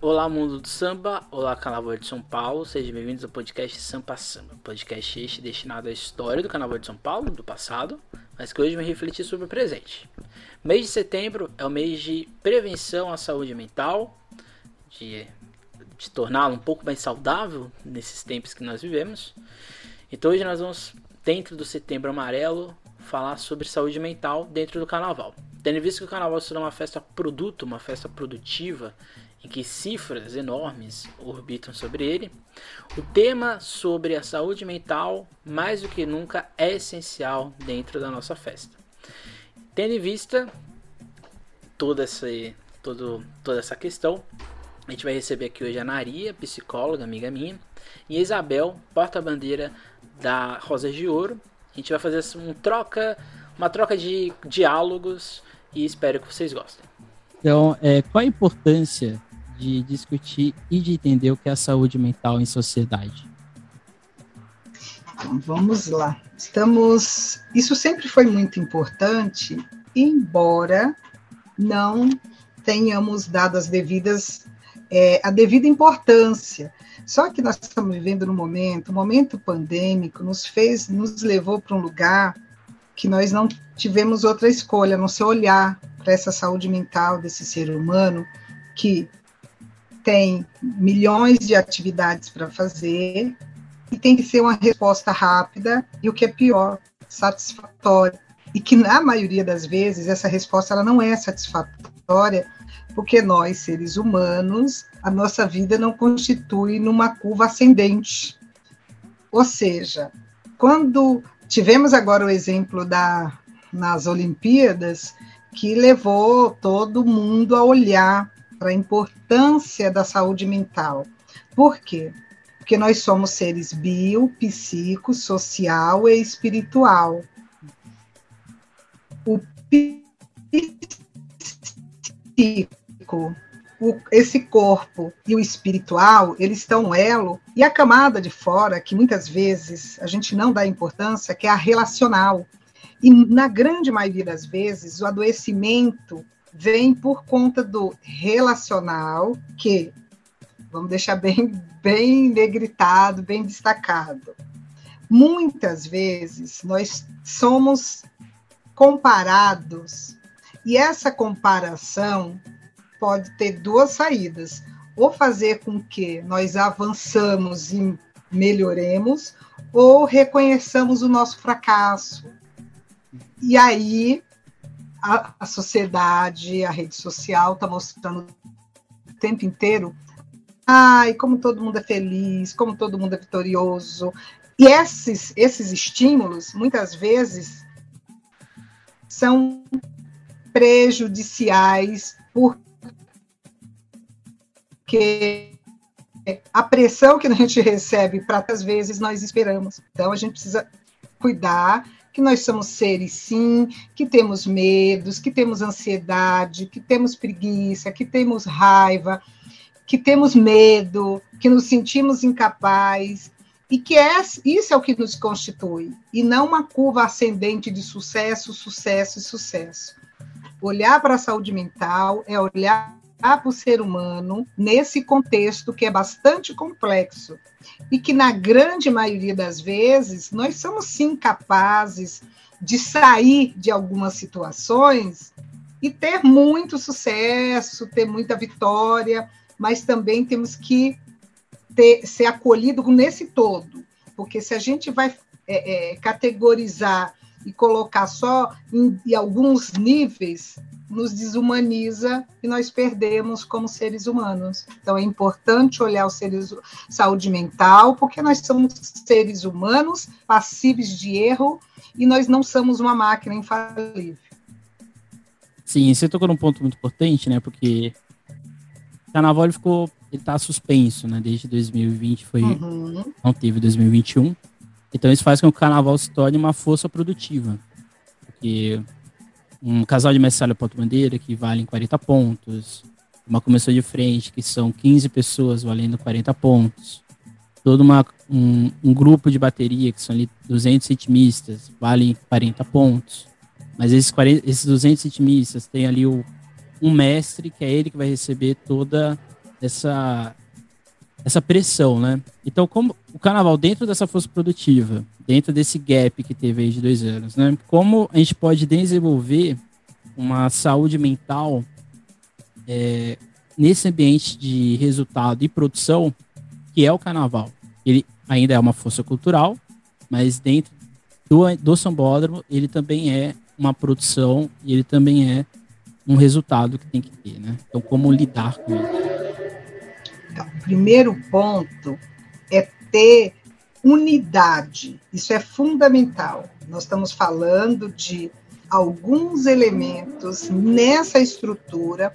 Olá, mundo do samba. Olá, Carnaval de São Paulo. Sejam bem-vindos ao podcast Sampa Samba. Podcast este destinado à história do Carnaval de São Paulo, do passado, mas que hoje vai refletir sobre o presente. Mês de setembro é o mês de prevenção à saúde mental, de, de torná-la um pouco mais saudável nesses tempos que nós vivemos. Então hoje nós vamos, dentro do Setembro Amarelo, falar sobre saúde mental dentro do Carnaval. Tendo visto que o Carnaval será uma festa produto, uma festa produtiva, em que cifras enormes orbitam sobre ele, o tema sobre a saúde mental, mais do que nunca, é essencial dentro da nossa festa. Tendo em vista toda essa, todo, toda essa questão, a gente vai receber aqui hoje a Naria, psicóloga, amiga minha, e a Isabel, porta-bandeira da Rosas de Ouro. A gente vai fazer um troca, uma troca de diálogos e espero que vocês gostem. Então, é, qual a importância de discutir e de entender o que é a saúde mental em sociedade? Então, vamos lá. Estamos. Isso sempre foi muito importante, embora não tenhamos dado as devidas é, a devida importância. Só que nós estamos vivendo no momento, o momento pandêmico nos fez, nos levou para um lugar que nós não tivemos outra escolha, não ser olhar para essa saúde mental desse ser humano que tem milhões de atividades para fazer e tem que ser uma resposta rápida e o que é pior, satisfatória. E que na maioria das vezes essa resposta ela não é satisfatória, porque nós, seres humanos, a nossa vida não constitui numa curva ascendente. Ou seja, quando tivemos agora o exemplo da nas Olimpíadas, que levou todo mundo a olhar para a importância da saúde mental. Por quê? Porque nós somos seres bio, psico, social e espiritual. O psico, o, esse corpo e o espiritual, eles estão no elo, e a camada de fora, que muitas vezes a gente não dá importância, que é a relacional. E na grande maioria das vezes, o adoecimento vem por conta do relacional, que vamos deixar bem, bem negritado, bem destacado. Muitas vezes nós somos comparados, e essa comparação pode ter duas saídas: ou fazer com que nós avançamos e melhoremos, ou reconheçamos o nosso fracasso. E aí a, a sociedade, a rede social está mostrando o tempo inteiro ai, como todo mundo é feliz, como todo mundo é vitorioso. E esses, esses estímulos, muitas vezes, são prejudiciais, porque a pressão que a gente recebe, para às vezes, nós esperamos. Então, a gente precisa cuidar que nós somos seres, sim, que temos medos, que temos ansiedade, que temos preguiça, que temos raiva, que temos medo, que nos sentimos incapazes, e que é, isso é o que nos constitui, e não uma curva ascendente de sucesso, sucesso e sucesso. Olhar para a saúde mental é olhar para o ser humano nesse contexto que é bastante complexo e que, na grande maioria das vezes, nós somos sim capazes de sair de algumas situações e ter muito sucesso, ter muita vitória, mas também temos que ter, ser acolhido nesse todo, porque se a gente vai é, é, categorizar e colocar só em, em alguns níveis, nos desumaniza e nós perdemos como seres humanos. Então é importante olhar o seres saúde mental, porque nós somos seres humanos passíveis de erro e nós não somos uma máquina infalível. Sim, você tocou num ponto muito importante, né? Porque o carnaval ficou, ele tá suspenso, né? Desde 2020 foi, uhum. não teve 2021. Então isso faz com que o carnaval se torne uma força produtiva. Porque um casal de mestre porta-bandeira que valem 40 pontos, uma comissão de frente que são 15 pessoas valendo 40 pontos, todo uma, um, um grupo de bateria que são ali 200 ritmistas valem 40 pontos, mas esses, 40, esses 200 ritmistas têm ali o, um mestre que é ele que vai receber toda essa, essa pressão, né? Então, como o carnaval, dentro dessa força produtiva, dentro desse gap que teve aí de dois anos, né? Como a gente pode desenvolver uma saúde mental é, nesse ambiente de resultado e produção que é o carnaval. Ele ainda é uma força cultural, mas dentro do, do Sambódromo ele também é uma produção e ele também é um resultado que tem que ter, né? Então, como lidar com isso? Então, o primeiro ponto é ter unidade. Isso é fundamental. Nós estamos falando de alguns elementos nessa estrutura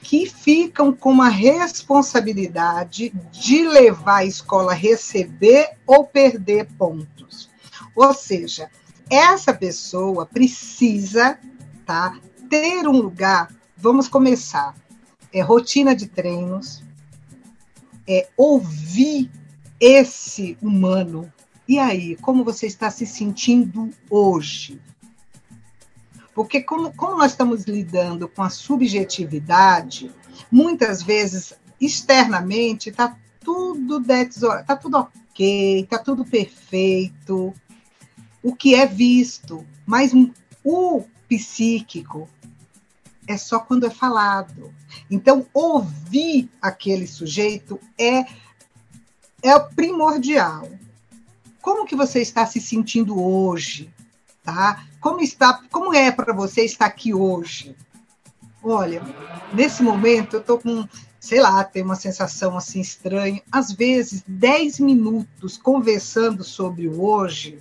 que ficam com a responsabilidade de levar a escola a receber ou perder pontos. Ou seja, essa pessoa precisa tá, ter um lugar. Vamos começar. É rotina de treinos, é ouvir esse humano. E aí, como você está se sentindo hoje? Porque como, como nós estamos lidando com a subjetividade, muitas vezes, externamente, está tudo está tudo ok, está tudo perfeito, o que é visto, mas o psíquico é só quando é falado. Então, ouvir aquele sujeito é, é primordial. Como que você está se sentindo hoje? Tá? Como está, como é para você estar aqui hoje? Olha, nesse momento eu estou com, sei lá, tem uma sensação assim estranha. Às vezes, 10 minutos conversando sobre o hoje,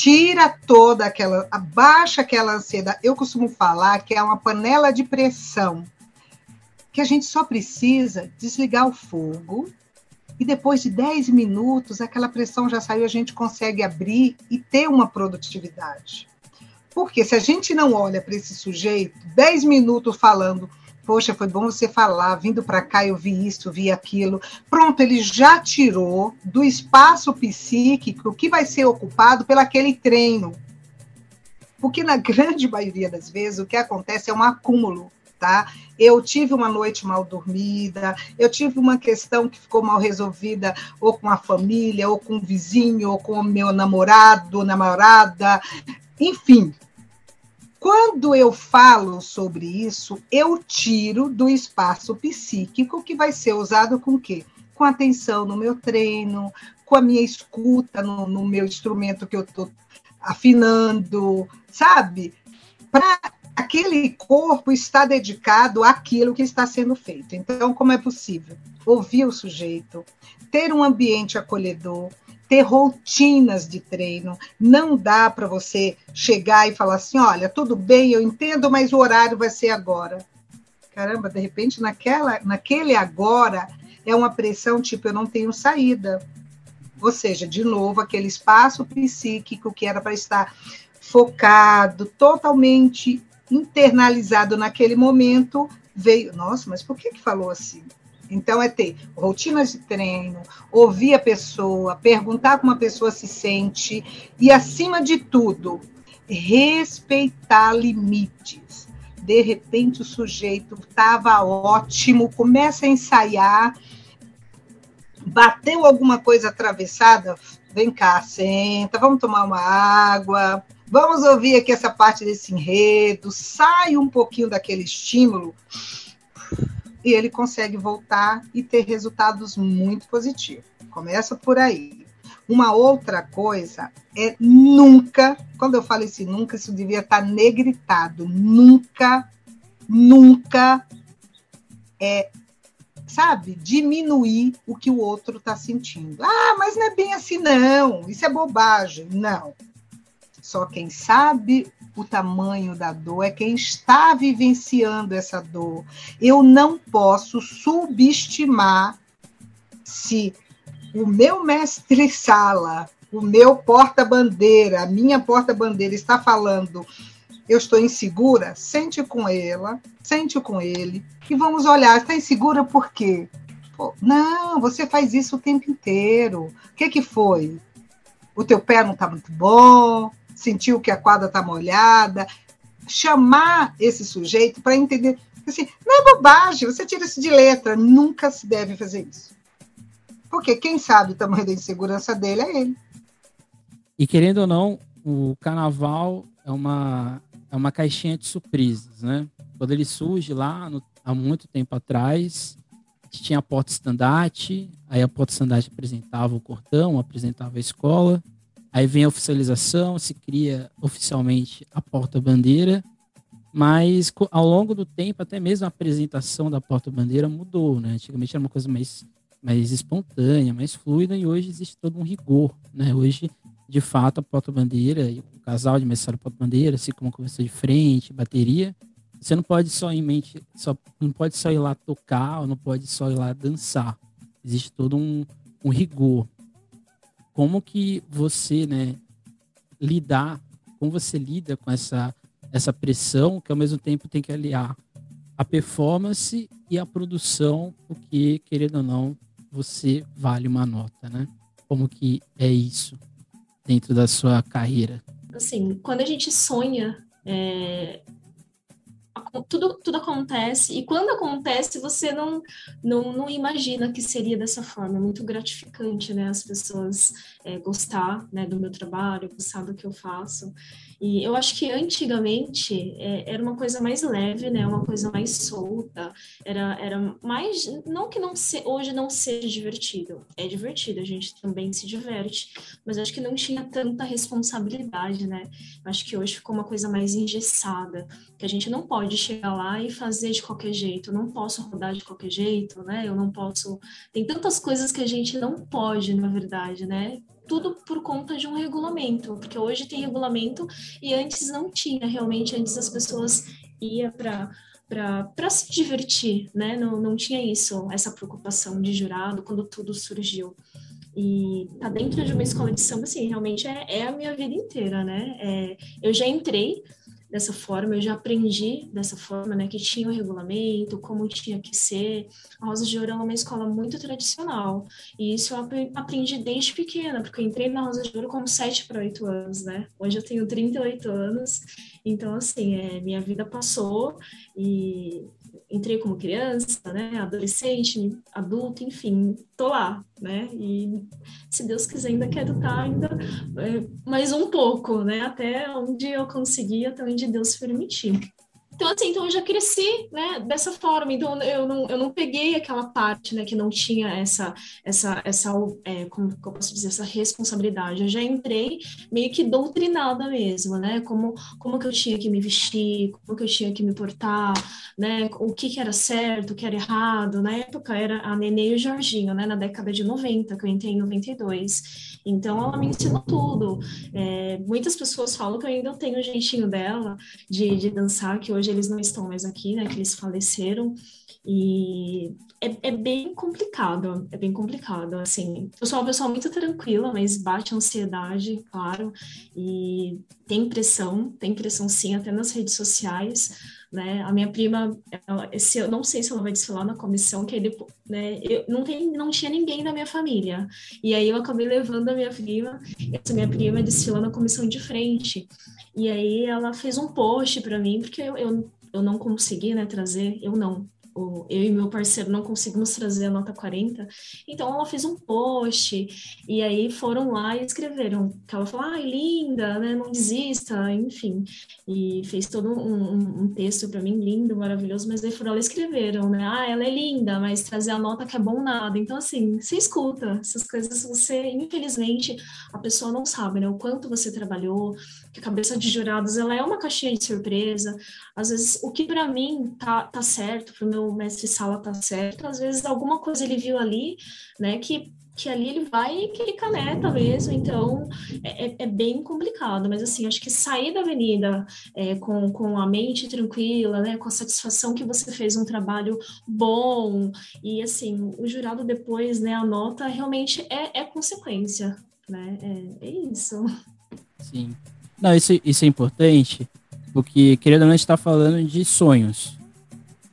tira toda aquela, abaixa aquela ansiedade. Eu costumo falar que é uma panela de pressão, que a gente só precisa desligar o fogo e depois de 10 minutos, aquela pressão já saiu, a gente consegue abrir e ter uma produtividade. Porque se a gente não olha para esse sujeito, 10 minutos falando, poxa, foi bom você falar, vindo para cá eu vi isso, vi aquilo. Pronto, ele já tirou do espaço psíquico que vai ser ocupado pelaquele treino. Porque na grande maioria das vezes o que acontece é um acúmulo tá? Eu tive uma noite mal dormida, eu tive uma questão que ficou mal resolvida, ou com a família, ou com o vizinho, ou com o meu namorado, namorada, enfim. Quando eu falo sobre isso, eu tiro do espaço psíquico que vai ser usado com o quê? Com atenção no meu treino, com a minha escuta no, no meu instrumento que eu estou afinando, sabe? Para aquele corpo está dedicado àquilo que está sendo feito. Então, como é possível? Ouvir o sujeito, ter um ambiente acolhedor, ter rotinas de treino. Não dá para você chegar e falar assim: olha, tudo bem, eu entendo, mas o horário vai ser agora. Caramba, de repente, naquela, naquele agora é uma pressão tipo: eu não tenho saída. Ou seja, de novo, aquele espaço psíquico que era para estar focado, totalmente internalizado naquele momento, veio, nossa, mas por que, que falou assim? Então, é ter rotinas de treino, ouvir a pessoa, perguntar como a pessoa se sente e, acima de tudo, respeitar limites. De repente, o sujeito estava ótimo, começa a ensaiar, bateu alguma coisa atravessada, vem cá, senta, vamos tomar uma água, Vamos ouvir aqui essa parte desse enredo, sai um pouquinho daquele estímulo e ele consegue voltar e ter resultados muito positivos. Começa por aí. Uma outra coisa é nunca, quando eu falo esse nunca, isso devia estar negritado. Nunca, nunca é, sabe, diminuir o que o outro está sentindo. Ah, mas não é bem assim, não. Isso é bobagem. Não. Só quem sabe o tamanho da dor é quem está vivenciando essa dor. Eu não posso subestimar se o meu mestre sala, o meu porta-bandeira, a minha porta-bandeira está falando, eu estou insegura, sente com ela, sente com ele e vamos olhar, está insegura por quê? Pô, não, você faz isso o tempo inteiro. O que que foi? O teu pé não está muito bom, sentiu que a quadra está molhada, chamar esse sujeito para entender Assim, não é bobagem, você tira isso de letra, nunca se deve fazer isso. Porque quem sabe o tamanho da insegurança dele é ele. E querendo ou não, o carnaval é uma, é uma caixinha de surpresas, né? Quando ele surge lá no, há muito tempo atrás, tinha a porta estandarte, aí a porta estandarte apresentava o cordão, apresentava a escola, aí vem a oficialização, se cria oficialmente a porta-bandeira, mas ao longo do tempo, até mesmo a apresentação da porta-bandeira mudou, né? Antigamente era uma coisa mais, mais espontânea, mais fluida, e hoje existe todo um rigor, né? Hoje, de fato, a porta-bandeira, o casal de mestre porta-bandeira, assim como a conversa de frente, bateria, você não pode só em mente, só, não pode só ir lá tocar, ou não pode só ir lá dançar. Existe todo um, um rigor. Como que você, né, lidar, como você lida com essa, essa pressão que ao mesmo tempo tem que aliar a performance e a produção, porque, querendo ou não, você vale uma nota, né? Como que é isso dentro da sua carreira? Assim, quando a gente sonha é, tudo, tudo acontece, e quando acontece, você não, não, não imagina que seria dessa forma. É muito gratificante, né? As pessoas é, gostar né, do meu trabalho, gostar do que eu faço. E eu acho que antigamente é, era uma coisa mais leve, né? Uma coisa mais solta. Era, era mais. Não que não se, hoje não seja divertido. É divertido, a gente também se diverte. Mas acho que não tinha tanta responsabilidade, né? Acho que hoje ficou uma coisa mais engessada. Que a gente não pode chegar lá e fazer de qualquer jeito. Eu não posso rodar de qualquer jeito, né? Eu não posso. Tem tantas coisas que a gente não pode, na verdade, né? Tudo por conta de um regulamento, porque hoje tem regulamento e antes não tinha, realmente, antes as pessoas iam para para se divertir, né? Não, não tinha isso, essa preocupação de jurado quando tudo surgiu. E tá dentro de uma escola de samba, assim, realmente é, é a minha vida inteira, né? É, eu já entrei dessa forma, eu já aprendi dessa forma, né, que tinha o regulamento, como tinha que ser. A Rosa de Ouro é uma escola muito tradicional, e isso eu aprendi desde pequena, porque eu entrei na Rosa de Ouro com 7 para 8 anos, né? Hoje eu tenho 38 anos, então, assim, é, minha vida passou e entrei como criança, né, adolescente, adulto, enfim, tô lá, né, e se Deus quiser ainda quero estar ainda é, mais um pouco, né, até onde eu conseguir, até onde Deus permitir. Então, assim, então eu já cresci, né, dessa forma. Então, eu não, eu não peguei aquela parte, né, que não tinha essa, essa, essa é, como eu posso dizer, essa responsabilidade. Eu já entrei meio que doutrinada mesmo, né, como, como que eu tinha que me vestir, como que eu tinha que me portar, né, o que que era certo, o que era errado. Na época era a Nenê e o Jorginho, né, na década de 90, que eu entrei em 92. Então, ela me ensinou tudo. É, muitas pessoas falam que eu ainda tenho o jeitinho dela de, de dançar, que hoje eles não estão mais aqui, né? Que eles faleceram. E é, é, bem complicado, é bem complicado, assim. Eu sou uma pessoa muito tranquila, mas bate ansiedade, claro, e tem pressão, tem pressão sim, até nas redes sociais, né? A minha prima, esse, eu não sei se ela vai desfilar na comissão, que depois, né? Eu não tem, não tinha ninguém da minha família. E aí eu acabei levando a minha prima, essa minha prima desfilou na comissão de frente. E aí ela fez um post para mim, porque eu, eu, eu não consegui, né, trazer, eu não, o, eu e meu parceiro não conseguimos trazer a nota 40, então ela fez um post, e aí foram lá e escreveram, que ela falou, ai, linda, né, não desista, enfim, e fez todo um, um, um texto para mim, lindo, maravilhoso, mas aí foram lá e escreveram, né, ah, ela é linda, mas trazer a nota que é bom nada, então assim, você escuta, essas coisas você, infelizmente, a pessoa não sabe, né, o quanto você trabalhou, que a cabeça de jurados, ela é uma caixinha de surpresa, às vezes, o que para mim tá, tá certo, para o mestre sala tá certo, às vezes alguma coisa ele viu ali, né, que, que ali ele vai ele caneta mesmo, então é, é, é bem complicado, mas assim, acho que sair da avenida é, com, com a mente tranquila, né, com a satisfação que você fez um trabalho bom, e assim, o jurado depois, né, a nota realmente é, é consequência, né, é, é isso. Sim. Não, isso, isso é importante, porque, querendo ou não, a gente está falando de sonhos.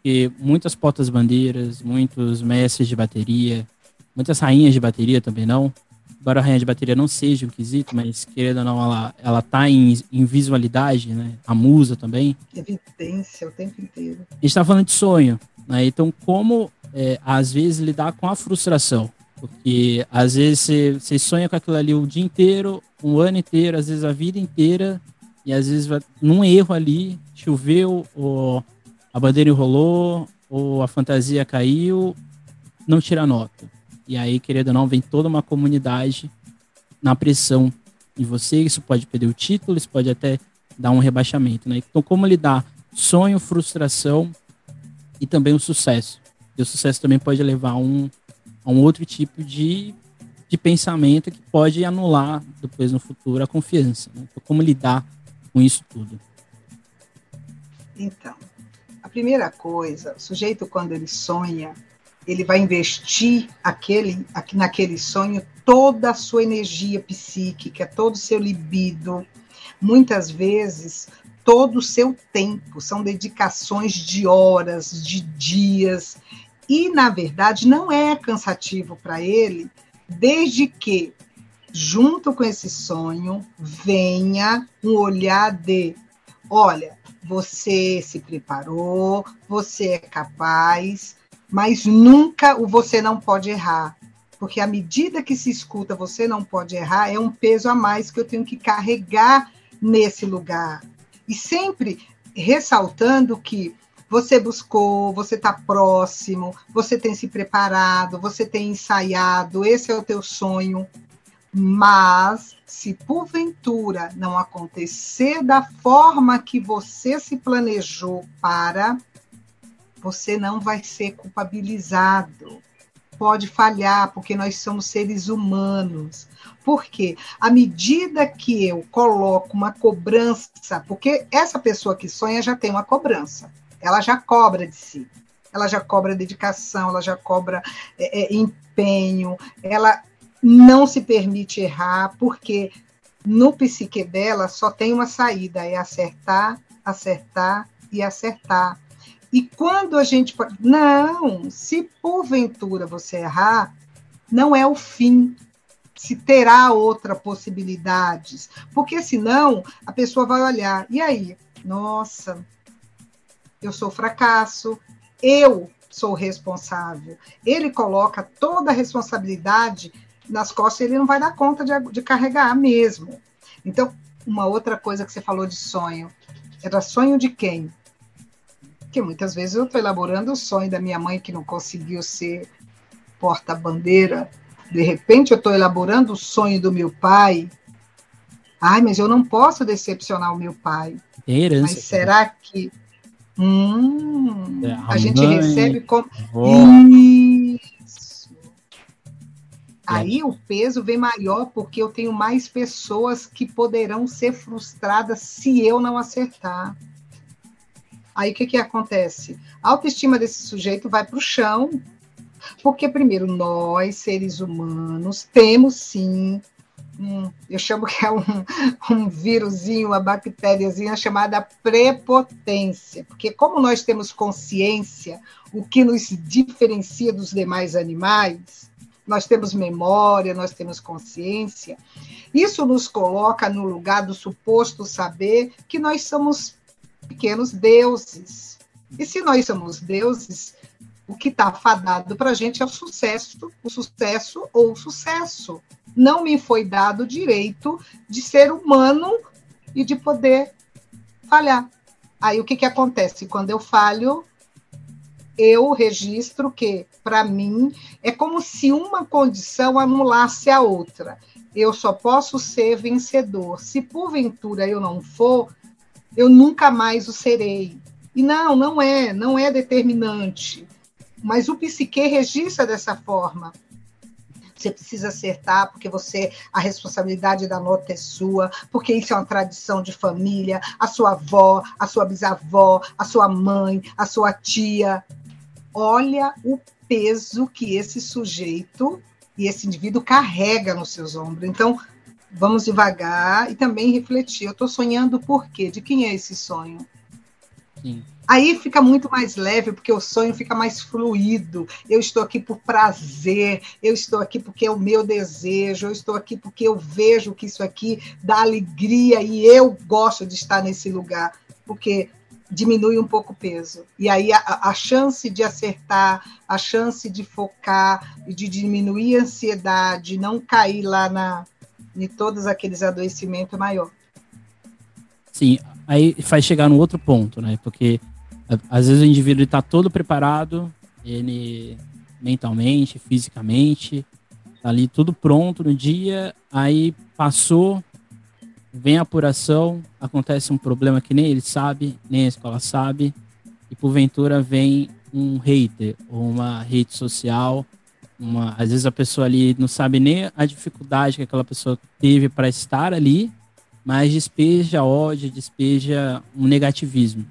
Porque muitas portas-bandeiras, muitos mestres de bateria, muitas rainhas de bateria também não, embora a rainha de bateria não seja um quesito, mas querendo ou não, ela, ela tá em, em visualidade, né? A musa também. Evidência o tempo inteiro. A gente tá falando de sonho, né? Então, como é, às vezes lidar com a frustração? Porque às vezes você, sonha com aquilo ali o dia inteiro, um ano inteiro, às vezes a vida inteira, e às vezes num erro ali, choveu, ou a bandeira enrolou, ou a fantasia caiu, não tira nota. E aí, querendo ou não, vem toda uma comunidade na pressão de você. Isso pode perder o título, isso pode até dar um rebaixamento, né? Então, como lidar sonho, frustração e também o sucesso? E o sucesso também pode levar a um, a um outro tipo de, de pensamento que pode anular depois no futuro a confiança. Né? Então, como lidar com isso tudo? Então, primeira coisa, o sujeito quando ele sonha, ele vai investir aquele, naquele sonho toda a sua energia psíquica, todo o seu libido, muitas vezes todo o seu tempo, são dedicações de horas, de dias, e na verdade não é cansativo para ele, desde que junto com esse sonho venha um olhar de, olha, você se preparou, você é capaz, mas nunca o você não pode errar. Porque à medida que se escuta você não pode errar, é um peso a mais que eu tenho que carregar nesse lugar. E sempre ressaltando que você buscou, você está próximo, você tem se preparado, você tem ensaiado, esse é o teu sonho. Mas se porventura não acontecer da forma que você se planejou para, você não vai ser culpabilizado. Pode falhar, porque nós somos seres humanos. Porque à medida que eu coloco uma cobrança, porque essa pessoa que sonha já tem uma cobrança, ela já cobra de si, ela já cobra dedicação, ela já cobra é, é, empenho, ela não se permite errar, porque no psique dela só tem uma saída, é acertar, acertar e acertar. E quando a gente pode. Não, se porventura você errar, não é o fim. Se terá outra possibilidades. Porque senão a pessoa vai olhar. E aí? Nossa, eu sou fracasso, eu sou responsável. Ele coloca toda a responsabilidade nas costas, ele não vai dar conta de, de carregar mesmo. Então, uma outra coisa que você falou de sonho. Era sonho de quem? Porque muitas vezes eu estou elaborando o sonho da minha mãe que não conseguiu ser porta-bandeira. De repente eu estou elaborando o sonho do meu pai. Ai, mas eu não posso decepcionar o meu pai. Herança, mas será que hum, é, a, a gente mãe, recebe como isso? Aí o peso vem maior porque eu tenho mais pessoas que poderão ser frustradas se eu não acertar. Aí o que, que acontece? A autoestima desse sujeito vai para o chão, porque, primeiro, nós, seres humanos, temos sim, um, eu chamo que é um, um vírusinho, uma bactériazinha chamada prepotência, porque, como nós temos consciência, o que nos diferencia dos demais animais, nós temos memória, nós temos consciência, isso nos coloca no lugar do suposto saber que nós somos pequenos deuses. E se nós somos deuses, o que está fadado para a gente é o sucesso, o sucesso ou o sucesso. Não me foi dado o direito de ser humano e de poder falhar. Aí o que, que acontece? Quando eu falho, eu registro que, para mim, é como se uma condição anulasse a outra. Eu só posso ser vencedor. Se porventura eu não for, eu nunca mais o serei. E não, não é, não é determinante. Mas o psique registra dessa forma. Você precisa acertar, porque você a responsabilidade da nota é sua, porque isso é uma tradição de família, a sua avó, a sua bisavó, a sua mãe, a sua tia. Olha o peso que esse sujeito e esse indivíduo carrega nos seus ombros. Então, vamos devagar e também refletir. Eu estou sonhando por quê? De quem é esse sonho? Sim. Aí fica muito mais leve, porque o sonho fica mais fluido. Eu estou aqui por prazer, eu estou aqui porque é o meu desejo, eu estou aqui porque eu vejo que isso aqui dá alegria e eu gosto de estar nesse lugar, porque diminui um pouco o peso. E aí a, a chance de acertar, a chance de focar e de diminuir a ansiedade, não cair lá na, em todos aqueles adoecimentos é maior. Sim, aí faz chegar no outro ponto, né? Porque às vezes o indivíduo está todo preparado, ele mentalmente, fisicamente, tá ali tudo pronto no dia, aí passou, vem a apuração, acontece um problema que nem ele sabe, nem a escola sabe, e porventura vem um hater ou uma rede social, uma, às vezes a pessoa ali não sabe nem a dificuldade que aquela pessoa teve para estar ali, mas despeja ódio, despeja um negativismo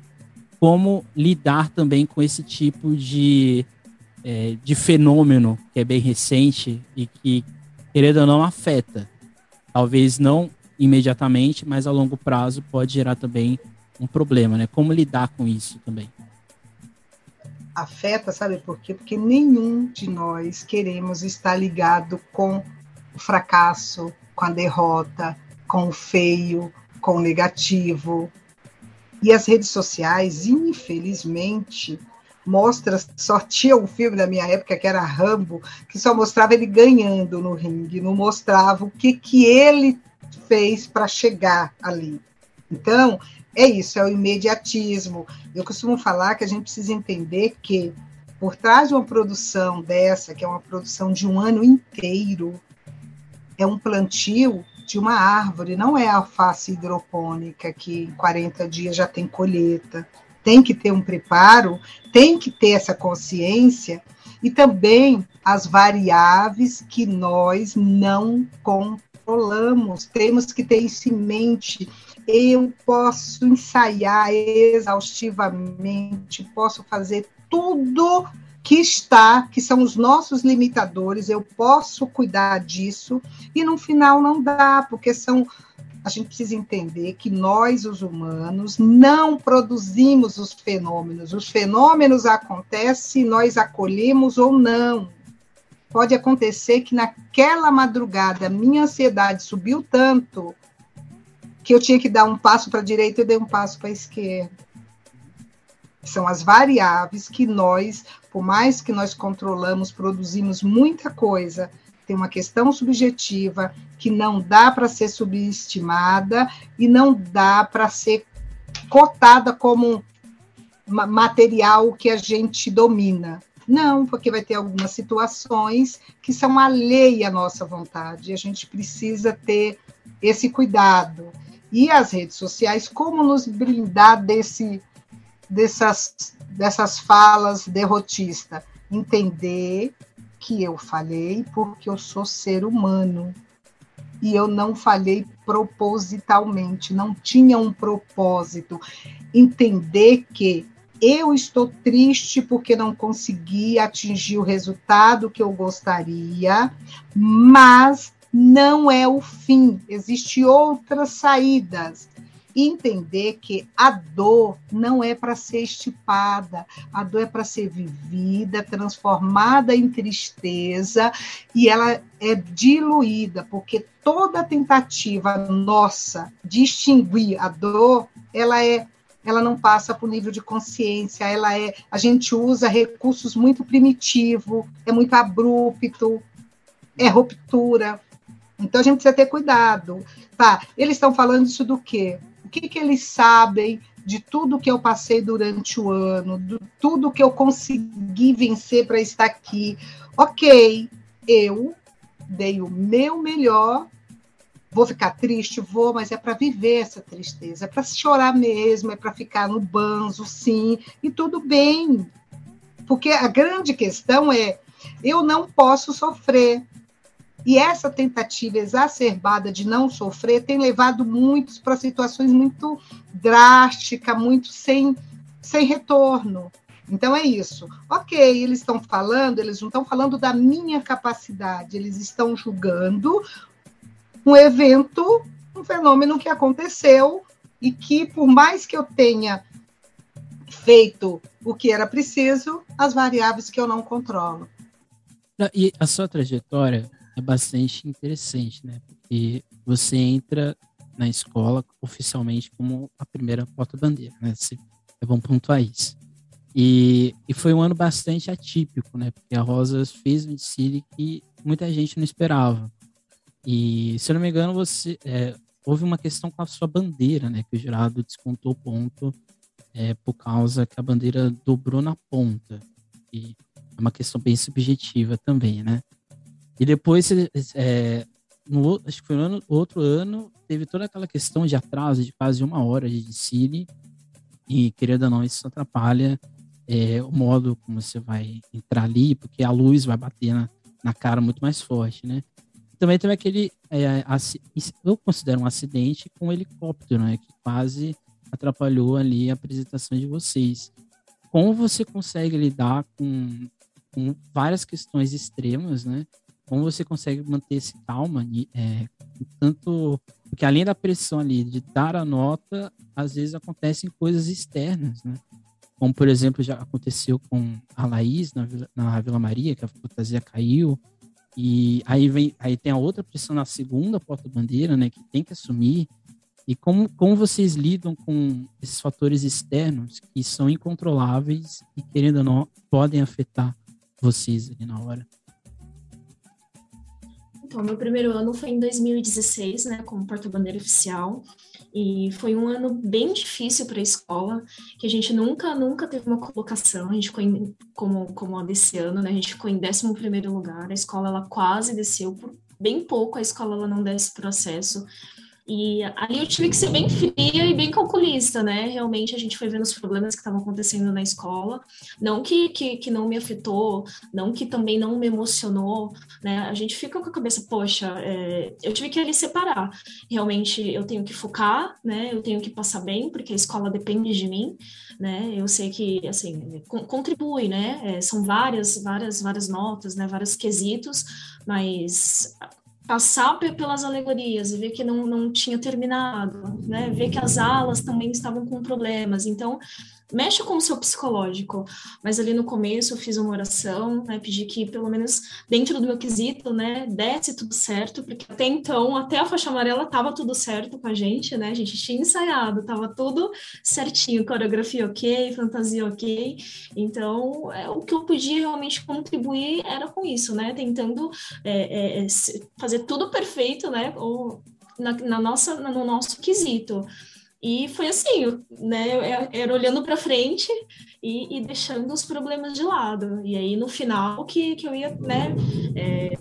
como lidar também com esse tipo de, é, de fenômeno que é bem recente e que, querendo ou não, afeta. Talvez não imediatamente, mas a longo prazo pode gerar também um problema, né? Como lidar com isso também? Afeta, sabe por quê? Porque nenhum de nós queremos estar ligado com o fracasso, com a derrota, com o feio, com o negativo, e as redes sociais, infelizmente, mostra, só tinha um filme da minha época que era Rambo, que só mostrava ele ganhando no ringue, não mostrava o que, que ele fez para chegar ali. Então, é isso, é o imediatismo. Eu costumo falar que a gente precisa entender que por trás de uma produção dessa, que é uma produção de um ano inteiro, é um plantio de uma árvore, não é a alface hidropônica que em 40 dias já tem colheita. Tem que ter um preparo, tem que ter essa consciência e também as variáveis que nós não controlamos. Temos que ter isso em mente. Eu posso ensaiar exaustivamente, posso fazer tudo que está, que são os nossos limitadores, eu posso cuidar disso, e no final não dá, porque são. A gente precisa entender que nós, os humanos, não produzimos os fenômenos. Os fenômenos acontecem, nós acolhemos ou não. Pode acontecer que naquela madrugada minha ansiedade subiu tanto que eu tinha que dar um passo para a direita e dei um passo para a esquerda são as variáveis que nós, por mais que nós controlamos, produzimos muita coisa, tem uma questão subjetiva que não dá para ser subestimada e não dá para ser cotada como material que a gente domina. Não, porque vai ter algumas situações que são alheias à nossa vontade. A gente precisa ter esse cuidado. E as redes sociais, como nos blindar desse dessas, dessas falas derrotistas. Entender que eu falei porque eu sou ser humano. E eu não falei propositalmente, não tinha um propósito. Entender que eu estou triste porque não consegui atingir o resultado que eu gostaria, mas não é o fim, existem outras saídas. Entender que a dor não é para ser estipada, a dor é para ser vivida, transformada em tristeza e ela é diluída, porque toda tentativa nossa de extinguir a dor, ela é ela não passa por nível de consciência, ela é, a gente usa recursos muito primitivos, é muito abrupto, é ruptura. Então a gente precisa ter cuidado. Tá, eles estão falando isso do quê? o que, que eles sabem de tudo que eu passei durante o ano, de tudo que eu consegui vencer para estar aqui. Ok, eu dei o meu melhor. Vou ficar triste, vou, mas é para viver essa tristeza, é para chorar mesmo, é para ficar no banzo, sim, e tudo bem. Porque a grande questão é: eu não posso sofrer, e essa tentativa exacerbada de não sofrer tem levado muitos para situações muito drásticas, muito sem, sem retorno. Então é isso. Ok, eles estão falando, eles não estão falando da minha capacidade, eles estão julgando um evento, um fenômeno que aconteceu e que, por mais que eu tenha feito o que era preciso, as variáveis que eu não controlo. E a sua trajetória é bastante interessante, né? Porque você entra na escola oficialmente como a primeira porta-bandeira, né? É bom pontuar isso. E, e foi um ano bastante atípico, né? Porque a Rosas fez um desfile que muita gente não esperava. E, se eu não me engano, você é, houve uma questão com a sua bandeira, né? Que o jurado descontou ponto é, por causa que a bandeira dobrou na ponta. E é uma questão bem subjetiva também, né? E depois, é, no, acho que foi no ano, outro ano, teve toda aquela questão de atraso de quase uma hora de desfile. E, querendo ou não, isso atrapalha é, o modo como você vai entrar ali, porque a luz vai bater na, na cara muito mais forte, né? Também teve aquele, é, eu considero um acidente com um helicóptero, né? Que quase atrapalhou ali a apresentação de vocês. Como você consegue lidar com, com várias questões extremas, né? Como você consegue manter esse calma, é, tanto porque além da pressão ali de dar a nota, às vezes acontecem coisas externas, né? como por exemplo já aconteceu com a Laís na Vila, na Vila Maria, que a fantasia caiu, e aí vem, aí tem a outra pressão na segunda porta-bandeira, né, que tem que assumir. E como, como vocês lidam com esses fatores externos que são incontroláveis e querendo ou não podem afetar vocês ali na hora? Então, meu primeiro ano foi em 2016, né, como porta-bandeira oficial. E foi um ano bem difícil para a escola, que a gente nunca, nunca teve uma colocação, a gente ficou em, como, como a desse ano, né? A gente ficou em 11 primeiro lugar, a escola ela quase desceu, por bem pouco a escola ela não desce processo. E ali eu tive que ser bem fria e bem calculista, né? Realmente a gente foi vendo os problemas que estavam acontecendo na escola. Não que, que, que não me afetou, não que também não me emocionou, né? A gente fica com a cabeça, poxa, é, eu tive que ali separar. Realmente eu tenho que focar, né? Eu tenho que passar bem, porque a escola depende de mim, né? Eu sei que, assim, contribui, né? É, são várias, várias, várias notas, né? Vários quesitos, mas passar pelas alegorias e ver que não, não tinha terminado, né? Ver que as alas também estavam com problemas. Então, mexe com o seu psicológico. Mas ali no começo eu fiz uma oração, né, pedi que pelo menos dentro do meu quesito, né, desse tudo certo, porque até então, até a faixa amarela tava tudo certo com a gente, né? A gente tinha ensaiado, tava tudo certinho, coreografia ok, fantasia ok. Então, é, o que eu podia realmente contribuir era com isso, né? Tentando é, é, fazer tudo perfeito, né? Ou na, na nossa, no nosso quesito. E foi assim, né? Era olhando para frente e, e, deixando os problemas de lado. E aí, no final, que, que eu ia, né? É,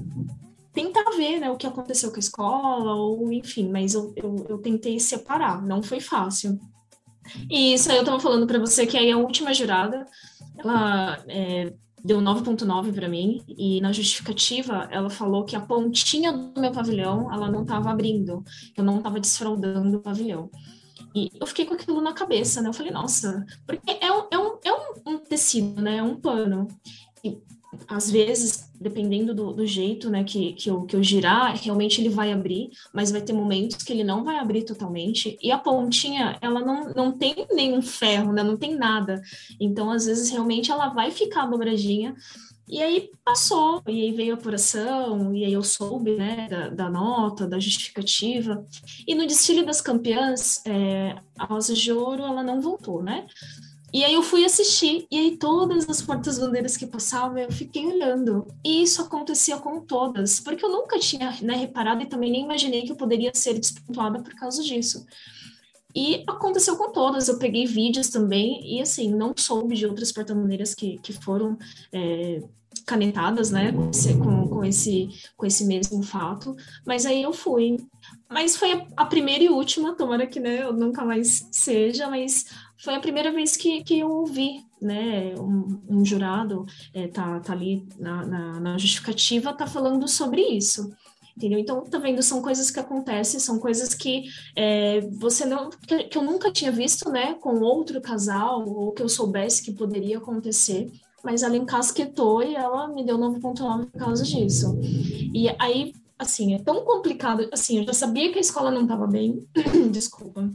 tentar ver né, o que aconteceu com a escola, ou enfim, mas eu, eu, eu tentei separar, não foi fácil. E isso aí eu estava falando para você que aí a última jurada, ela é, deu 9.9 para mim, e na justificativa ela falou que a pontinha do meu pavilhão, ela não estava abrindo, eu não estava desfraudando o pavilhão. E eu fiquei com aquilo na cabeça, né? Eu falei, nossa, porque é um, é um, é um, um tecido, né? É um pano. E às vezes, dependendo do, do, jeito né, que, que, eu, que eu girar, realmente ele vai abrir, mas vai ter momentos que ele não vai abrir totalmente. E a pontinha, ela não, não tem nenhum ferro, né, não tem nada. Então, às vezes, realmente ela vai ficar dobradinha, e aí passou, e aí veio a apuração, e aí eu soube né, da, da nota, da justificativa. E no desfile das campeãs, é, a Rosa de Ouro, ela não voltou, né? E aí eu fui assistir, e aí todas as portas-bandeiras que passavam, eu fiquei olhando. E isso acontecia com todas, porque eu nunca tinha né, reparado e também nem imaginei que eu poderia ser despontuada por causa disso. E aconteceu com todas, eu peguei vídeos também, e assim, não soube de outras porta-bandeiras que, que foram é, canetadas, né, com, com, esse, com esse mesmo fato, mas aí eu fui. Mas foi a, a primeira e última, tomara que né, eu nunca mais seja, mas foi a primeira vez que, que eu ouvi, né, um, um jurado é, tá, tá ali na, na, na justificativa, tá falando sobre isso entendeu? Então, tá vendo? São coisas que acontecem, são coisas que é, você não. Que, que, eu nunca tinha visto, né, com outro casal, ou que eu soubesse que poderia acontecer. Mas ela encasquetou e ela me deu 9,9 por causa disso. E aí, assim, é tão complicado. Assim, eu já sabia que a escola não estava bem. Desculpa.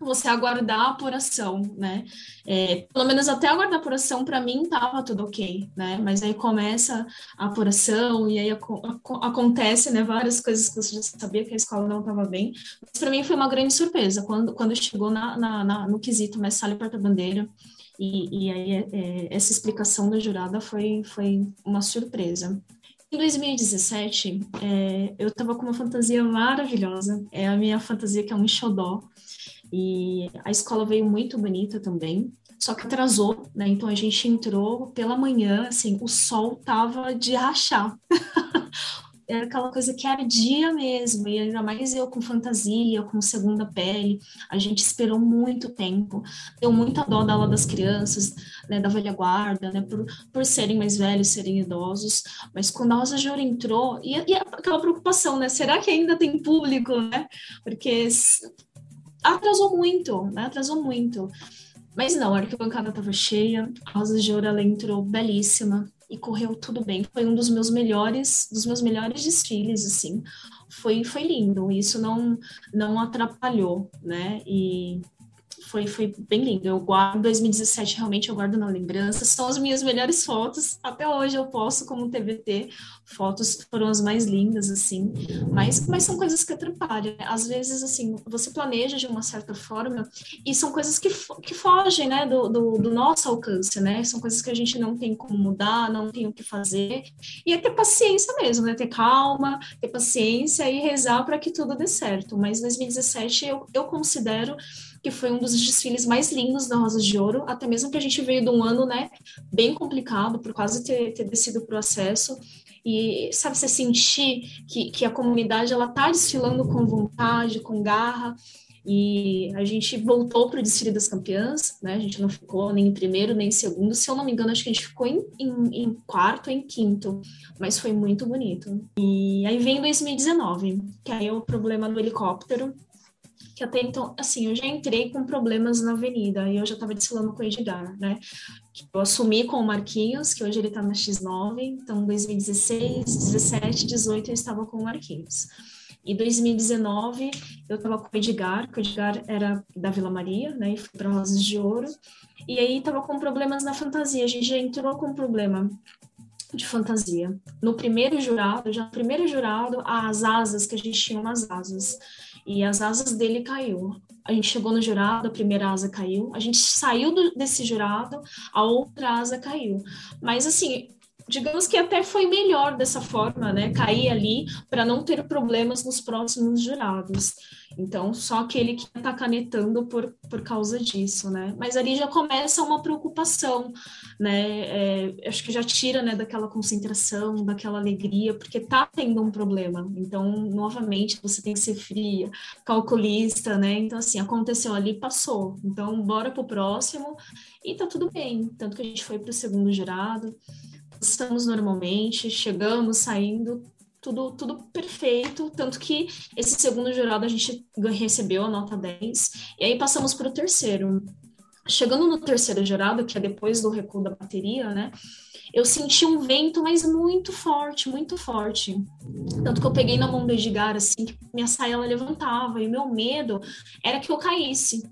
Você aguardar a apuração, né? É, pelo menos até aguardar a apuração, para mim, tava tudo ok, né? Mas aí começa a apuração e aí a, a, acontece, né? Várias coisas que você já sabia que a escola não estava bem. Mas para mim foi uma grande surpresa quando, quando chegou na, na, na no quesito sala e porta-bandeira. E, e aí é, é, essa explicação da jurada foi, foi uma surpresa. Em 2017, é, eu estava com uma fantasia maravilhosa. É a minha fantasia que é um xodó. E a escola veio muito bonita também, só que atrasou, né? Então a gente entrou pela manhã, assim, o sol tava de rachar. era aquela coisa que era dia mesmo, e ainda mais eu com fantasia, com segunda pele, a gente esperou muito tempo, deu muita dó da aula das crianças, né, da velha guarda, né, por, por serem mais velhos, serem idosos, mas quando a Rosa Jura entrou, e, e aquela preocupação, né, será que ainda tem público, né, porque atrasou muito, né? Atrasou muito. Mas não, a arquibancada estava cheia, a Rosa de Ouro ela entrou belíssima e correu tudo bem. Foi um dos meus melhores, dos meus melhores desfiles, assim. Foi, foi lindo. Isso não não atrapalhou, né? E foi, foi bem lindo. Eu guardo 2017, realmente eu guardo na lembrança. São as minhas melhores fotos. Até hoje eu posto como TBT. Fotos foram as mais lindas, assim. Mas, mas são coisas que atrapalham. Às vezes, assim, você planeja de uma certa forma e são coisas que, que fogem, né, do, do, do nosso alcance, né? São coisas que a gente não tem como mudar, não tem o que fazer. E é ter paciência mesmo, né? Ter calma, ter paciência e rezar para que tudo dê certo. Mas 2017 eu, eu considero que foi um dos desfiles mais lindos da Rosas de Ouro, até mesmo que a gente veio de um ano, né, bem complicado, por quase ter, ter descido para o acesso, e, sabe, você sentir que, que a comunidade, ela tá desfilando com vontade, com garra, e a gente voltou para o desfile das campeãs, né? A gente não ficou nem em primeiro nem em segundo. Se eu não me engano, acho que a gente ficou em, em, em quarto, em quinto, mas foi muito bonito. E aí vem 2019, que aí é o problema do helicóptero, que até então, assim, eu já entrei com problemas na avenida e eu já estava desfilando com o Edgar, né? Eu assumi com o Marquinhos, que hoje ele está na X9, então 2016, 17, 18 eu estava com o Marquinhos. E 2019 eu estava com o Edgar, que o Edgar era da Vila Maria, né? E foi para Rosas de Ouro. E aí estava com problemas na fantasia. A gente já entrou com problema de fantasia. No primeiro jurado, já no primeiro jurado, as asas, que a gente tinha umas asas e as asas dele caiu. A gente chegou no jurado, a primeira asa caiu, a gente saiu do, desse jurado, a outra asa caiu. Mas assim, digamos que até foi melhor dessa forma, né? Cair ali para não ter problemas nos próximos jurados. Então, só aquele que está canetando por, por causa disso, né? Mas ali já começa uma preocupação, né? É, acho que já tira, né, daquela concentração, daquela alegria, porque tá tendo um problema. Então, novamente, você tem que ser fria, calculista, né? Então, assim, aconteceu ali, passou. Então, bora pro próximo e tá tudo bem. Tanto que a gente foi pro segundo jurado, estamos normalmente, chegamos, saindo, tudo, tudo perfeito, tanto que esse segundo jurado a gente recebeu a nota 10, e aí passamos para o terceiro. Chegando no terceiro jurado, que é depois do recuo da bateria, né, eu senti um vento, mas muito forte, muito forte. Tanto que eu peguei na mão do Edgar, assim, que minha saia ela levantava, e meu medo era que eu caísse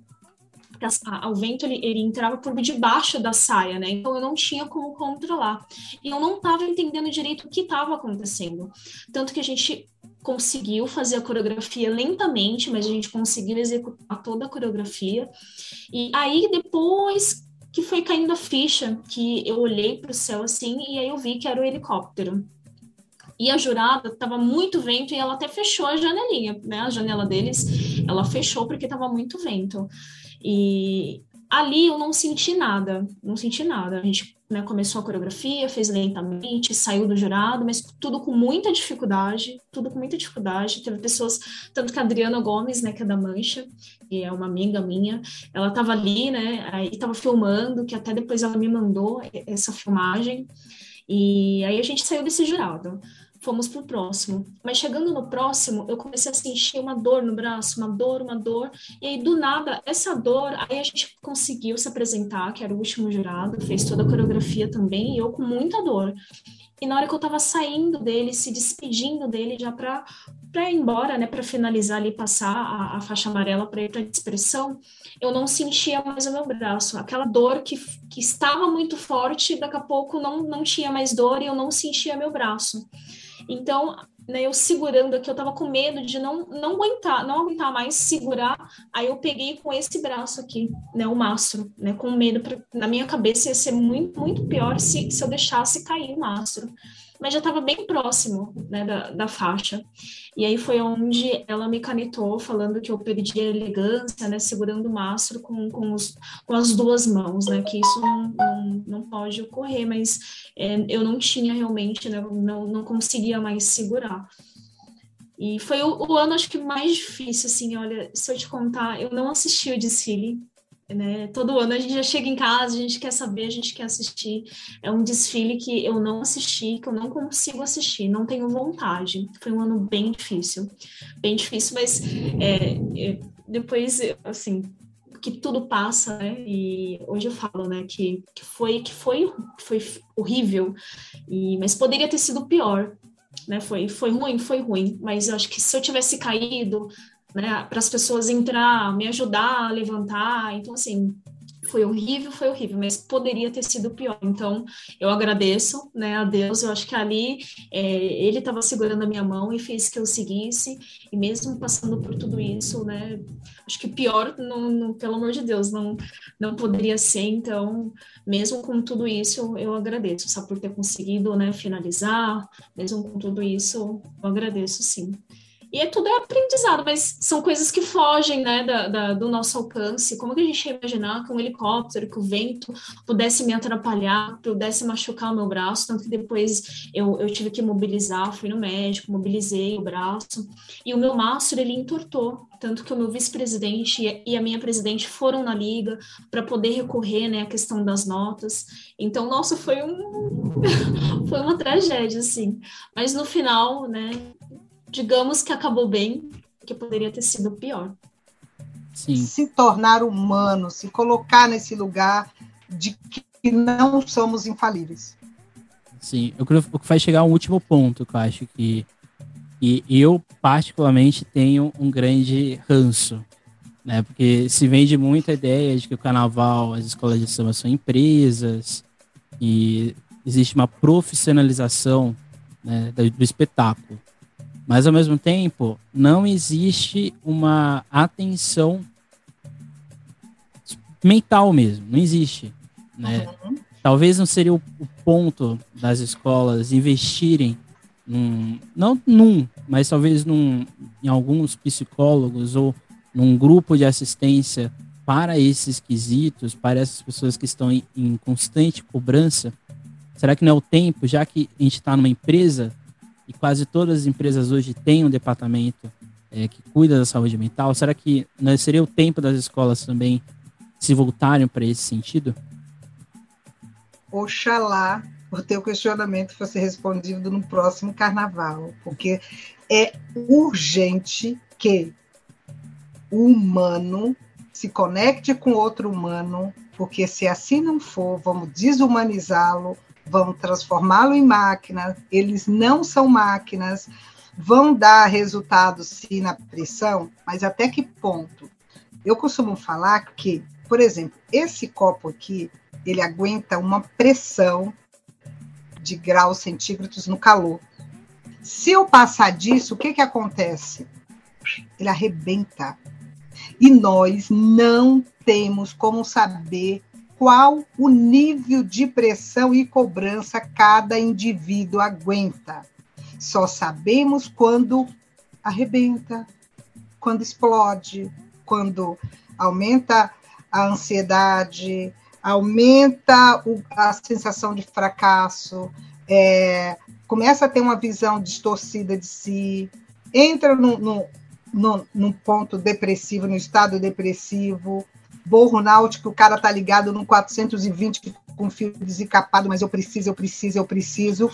a, o vento ele, ele entrava por debaixo da saia, né? Então eu não tinha como controlar. E eu não estava entendendo direito o que estava acontecendo. Tanto que a gente conseguiu fazer a coreografia lentamente, mas a gente conseguiu executar toda a coreografia. E aí depois que foi caindo a ficha, que eu olhei para o céu assim e aí eu vi que era o helicóptero. E a jurada estava muito vento e ela até fechou a janelinha, né? A janela deles, ela fechou porque estava muito vento. E ali eu não senti nada, não senti nada. A gente né, começou a coreografia, fez lentamente, saiu do jurado, mas tudo com muita dificuldade, tudo com muita dificuldade. Teve pessoas, tanto que a Adriana Gomes, né, que é da Mancha, e é uma amiga minha, ela estava ali, né, aí estava filmando, que até depois ela me mandou essa filmagem, e aí a gente saiu desse jurado fomos para o próximo. Mas chegando no próximo, eu comecei a sentir uma dor no braço, uma dor, uma dor. E aí, do nada, essa dor, aí a gente conseguiu se apresentar, que era o último jurado, fez toda a coreografia também, e eu com muita dor. E na hora que eu estava saindo dele, se despedindo dele, já para ir embora, né, para finalizar ali, passar a, a faixa amarela para ir para a expressão, eu não sentia mais o meu braço. Aquela dor que, que estava muito forte, daqui a pouco não, não tinha mais dor e eu não sentia meu braço. Então, né, eu segurando aqui, eu tava com medo de não, não aguentar, não aguentar mais segurar. Aí eu peguei com esse braço aqui, né, o mastro, né, com medo. Pra, na minha cabeça ia ser muito, muito pior se, se eu deixasse cair o mastro mas já estava bem próximo né, da, da faixa. E aí foi onde ela me canetou, falando que eu perdi a elegância, né, segurando o mastro com, com, os, com as duas mãos, né, que isso não, não, não pode ocorrer, mas é, eu não tinha realmente, né, não, não conseguia mais segurar. E foi o, o, ano, acho que mais difícil, assim, olha, se eu te contar, eu não assisti o desfile, né? Todo ano a gente já chega em casa, a gente quer saber, a gente quer assistir. É um desfile que eu não assisti, que eu não consigo assistir, não tenho vontade. Foi um ano bem difícil, bem difícil, mas é, depois, assim, que tudo passa, né? E hoje eu falo, né, que, que foi que foi foi horrível, e mas poderia ter sido pior, né? Foi foi ruim, foi ruim, mas eu acho que se eu tivesse caído, né, para as pessoas entrar, me ajudar a levantar. Então, assim, foi horrível, foi horrível, mas poderia ter sido pior. Então, eu agradeço, né, a Deus. Eu acho que ali é, ele estava segurando a minha mão e fez que eu seguisse. E mesmo passando por tudo isso, né, acho que pior, não, pelo amor de Deus, não, não poderia ser. Então, mesmo com tudo isso, eu, eu agradeço, só por ter conseguido, né, finalizar. Mesmo com tudo isso, eu agradeço, sim. E é tudo é aprendizado, mas são coisas que fogem né, da, da, do nosso alcance. Como que a gente ia imaginar que um helicóptero, que o vento pudesse me atrapalhar, pudesse machucar o meu braço? Tanto que depois eu, eu tive que mobilizar, fui no médico, mobilizei o braço. E o meu mastro, ele entortou. Tanto que o meu vice-presidente e a minha presidente foram na liga para poder recorrer né, à questão das notas. Então, nossa, foi um foi uma tragédia, assim. Mas no final, né, digamos que acabou bem, que poderia ter sido pior. Sim. Se tornar humano, se colocar nesse lugar de que não somos infalíveis. Sim, eu creio que vai chegar um último ponto que eu acho que, que eu particularmente tenho um grande ranço, né? Porque se vende muito a ideia de que o carnaval, as escolas de samba são empresas e existe uma profissionalização né, do, do espetáculo. Mas ao mesmo tempo, não existe uma atenção mental mesmo, não existe, né? Uhum. Talvez não seria o, o, ponto das escolas investirem num, não num, mas talvez num, em alguns psicólogos ou num grupo de assistência para esses quesitos, para essas pessoas que estão em, em constante cobrança. Será que não é o tempo, já que a gente está numa empresa, e quase todas as empresas hoje têm um departamento é, que cuida da saúde mental, será que não né, seria o tempo das escolas também se voltarem para esse sentido? Oxalá o teu questionamento fosse respondido no próximo carnaval, porque é urgente que o humano se conecte com outro humano, porque se assim não for, vamos desumanizá-lo, vão transformá-lo em máquina, eles não são máquinas, vão dar resultados sim na pressão, mas até que ponto? Eu costumo falar que, por exemplo, esse copo aqui, ele aguenta uma pressão de graus centígrados no calor. Se eu passar disso, o que, que acontece? Ele arrebenta. E nós não temos como saber qual o nível de pressão e cobrança cada indivíduo aguenta. Só sabemos quando arrebenta, quando explode, quando aumenta a ansiedade, aumenta o, a sensação de fracasso, é, começa a ter uma visão distorcida de si, entra no, no, no, num ponto depressivo, no estado depressivo, borro náutico, o cara tá ligado no 420 com fio desencapado, mas eu preciso, eu preciso, eu preciso.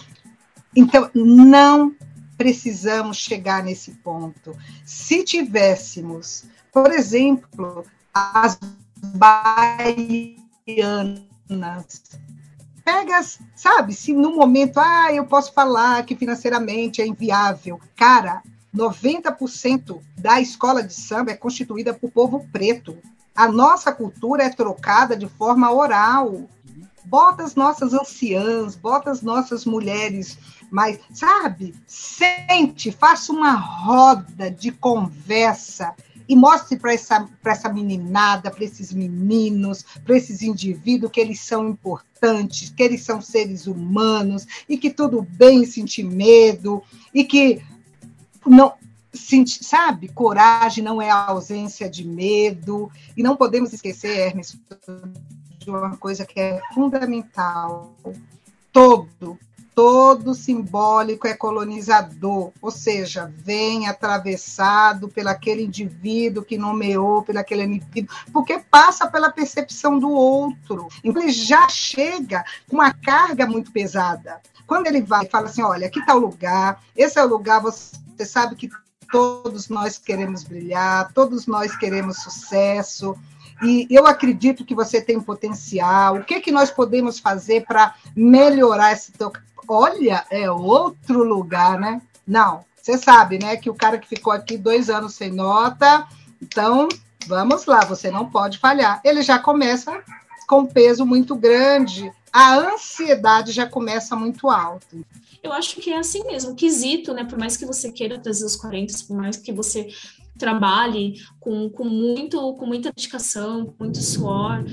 Então, não precisamos chegar nesse ponto. Se tivéssemos, por exemplo, as baianas, pega, sabe, se no momento, ah, eu posso falar que financeiramente é inviável. Cara, 90% da escola de samba é constituída por povo preto. A nossa cultura é trocada de forma oral. Bota as nossas anciãs, bota as nossas mulheres mais, sabe? Sente, faça uma roda de conversa e mostre para essa, essa meninada, para esses meninos, para esses indivíduos que eles são importantes, que eles são seres humanos e que tudo bem sentir medo e que não sabe, coragem não é a ausência de medo e não podemos esquecer, Hermes, de uma coisa que é fundamental. Todo todo simbólico é colonizador, ou seja, vem atravessado pelaquele indivíduo que nomeou, pelaquele indivíduo, porque passa pela percepção do outro. Então ele já chega com uma carga muito pesada. Quando ele vai e fala assim, olha, aqui está o lugar, esse é o lugar, você sabe que todos nós queremos brilhar, todos nós queremos sucesso, e eu acredito que você tem potencial. O que, que nós podemos fazer para melhorar esse teu olha, é outro lugar, né? Não, você sabe, né, que o cara que ficou aqui dois anos sem nota, então vamos lá, você não pode falhar. Ele já começa com peso muito grande, a ansiedade já começa muito alta. Eu acho que é assim mesmo, quesito, né? Por mais que você queira trazer os 40, por mais que você trabalhe com, com, muito, com muita dedicação, com muito suor,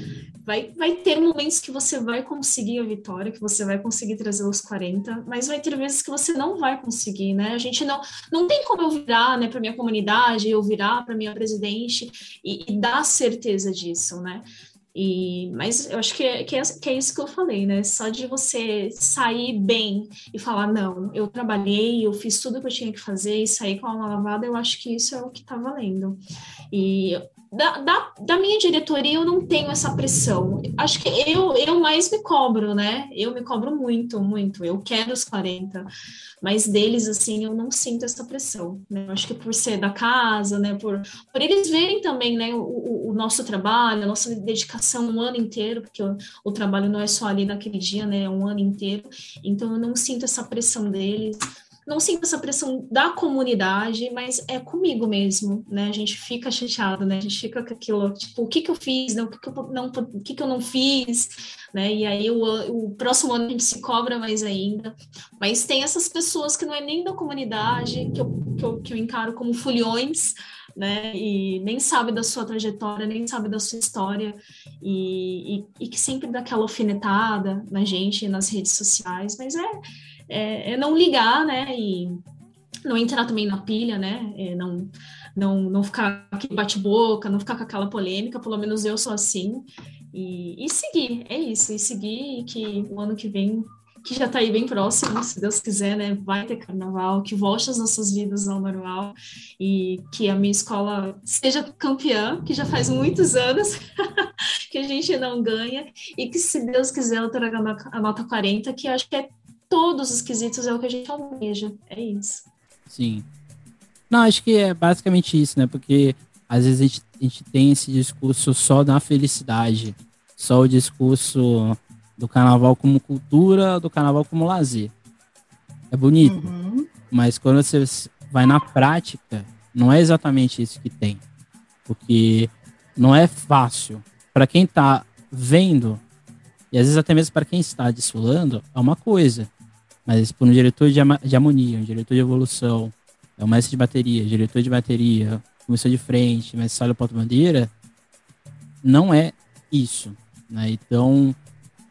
Vai, vai ter momentos que você vai conseguir a vitória, que você vai conseguir trazer os 40, mas vai ter vezes que você não vai conseguir, né? A gente não não tem como eu virar, né, para minha comunidade, eu virar para minha presidente e, e dar certeza disso, né? E, mas eu acho que é, que, é, que é isso que eu falei, né? Só de você sair bem e falar, não, eu trabalhei, eu fiz tudo que eu tinha que fazer e sair com a lavada, eu acho que isso é o que tá valendo. E da, da, da, minha diretoria eu não tenho essa pressão. Acho que eu, eu mais me cobro, né? Eu me cobro muito, muito. Eu quero os 40, mas deles, assim, eu não sinto essa pressão. Né? Acho que por ser da casa, né? Por, por eles verem também, né? O, o nosso trabalho, a nossa dedicação um ano inteiro, porque o, o trabalho não é só ali naquele dia, né? É um ano inteiro. Então eu não sinto essa pressão deles não sinto essa pressão da comunidade, mas é comigo mesmo, né? A gente fica chateado, né? A gente fica com aquilo, tipo, o que que eu fiz, o, que que eu, não, o que que eu não fiz, né? E aí o, o próximo ano a gente se cobra mais ainda. Mas tem essas pessoas que não é nem da comunidade, que eu, que eu, que eu encaro como fulhões, né? E nem sabe da sua trajetória, nem sabe da sua história, e, e, e que sempre dá aquela alfinetada na gente, nas redes sociais, mas é é, é não ligar, né? E não entrar também na pilha, né? É, não, não, não ficar aqui bate-boca, não ficar com aquela polêmica, pelo menos eu sou assim. E, e seguir, é isso, e seguir que o ano que vem, que já está aí bem próximo, se Deus quiser, né? Vai ter carnaval, que volte as nossas vidas ao normal e que a minha escola seja campeã, que já faz muitos anos que a gente não ganha, e que se Deus quiser eu traga a nota 40, que acho que é todos os quesitos é o que a gente almeja. É isso. Sim. Não, acho que é basicamente isso, né? Porque às vezes a gente, a gente tem esse discurso só da felicidade, só o discurso do carnaval como cultura, do carnaval como lazer. É bonito, uhum. mas quando você vai na prática, não é exatamente isso que tem. Porque não é fácil. Para quem está vendo, e às vezes até mesmo para quem está desfilando, é uma coisa. Mas por um diretor de, de harmonia, um diretor de evolução, é um mestre de bateria, diretor de bateria, comissão de frente, mestre sala porta-bandeira, não é isso. Né? Então,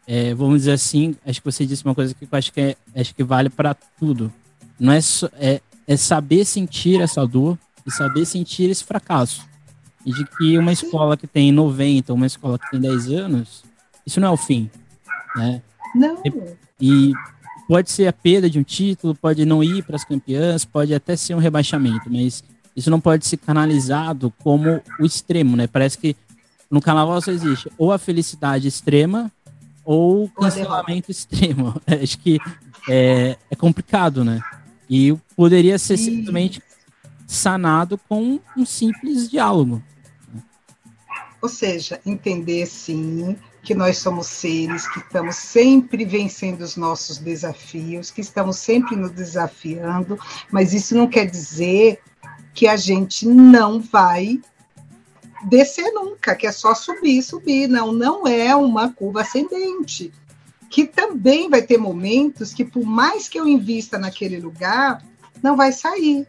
é, vamos dizer assim, acho que você disse uma coisa que eu acho que, é, acho que vale para tudo. Não é, só, é, é saber sentir essa dor e saber sentir esse fracasso. E de que uma escola que tem 90, uma escola que tem 10 anos, isso não é o fim. Né? Não. E, e pode ser a perda de um título, pode não ir para as campeãs, pode até ser um rebaixamento, mas isso não pode ser canalizado como o extremo, né? Parece que no carnaval só existe ou a felicidade extrema ou o cancelamento extremo. Acho que é, é, complicado, né? E poderia ser simplesmente sanado com um simples diálogo. Ou seja, entender sim que nós somos seres que estamos sempre vencendo os nossos desafios, que estamos sempre nos desafiando, mas isso não quer dizer que a gente não vai descer nunca, que é só subir, subir. Não, não é uma curva ascendente. Que também vai ter momentos que, por mais que eu invista naquele lugar, não vai sair.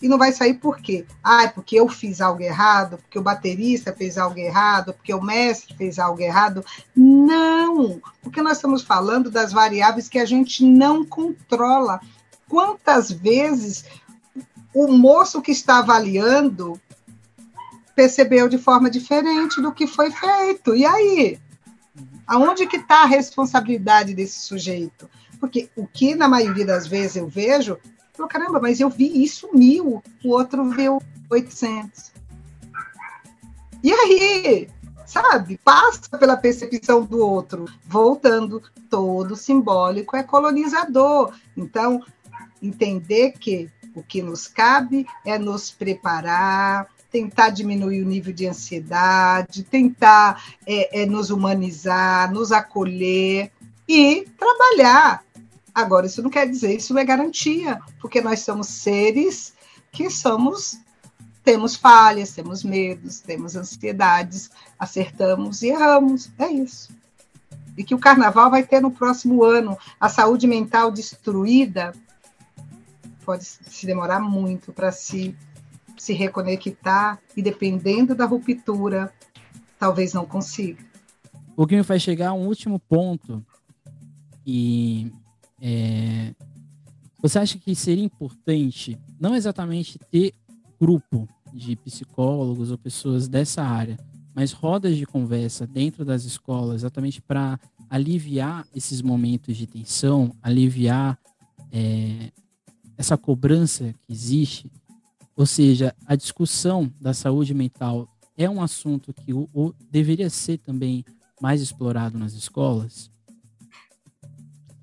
E não vai sair por quê? Ah, é porque eu fiz algo errado, porque o baterista fez algo errado, porque o mestre fez algo errado. Não, porque nós estamos falando das variáveis que a gente não controla. Quantas vezes o moço que está avaliando percebeu de forma diferente do que foi feito? E aí? Aonde que está a responsabilidade desse sujeito? Porque o que, na maioria das vezes, eu vejo Falou, caramba, mas eu vi isso mil, o outro viu 800. E aí, sabe, passa pela percepção do outro, voltando, todo simbólico é colonizador. Então, entender que o que nos cabe é nos preparar, tentar diminuir o nível de ansiedade, tentar é, é, nos humanizar, nos acolher e trabalhar Agora, isso não quer dizer, isso é garantia, porque nós somos seres que somos, temos falhas, temos medos, temos ansiedades, acertamos e erramos. É isso. E que o carnaval vai ter no próximo ano a saúde mental destruída, pode se demorar muito para se, se reconectar, e dependendo da ruptura, talvez não consiga. O que me faz chegar a um último ponto, e é, você acha que seria importante, não exatamente ter grupo de psicólogos ou pessoas dessa área, mas rodas de conversa dentro das escolas, exatamente para aliviar esses momentos de tensão, aliviar é, essa cobrança que existe? Ou seja, a discussão da saúde mental é um assunto que o, o deveria ser também mais explorado nas escolas?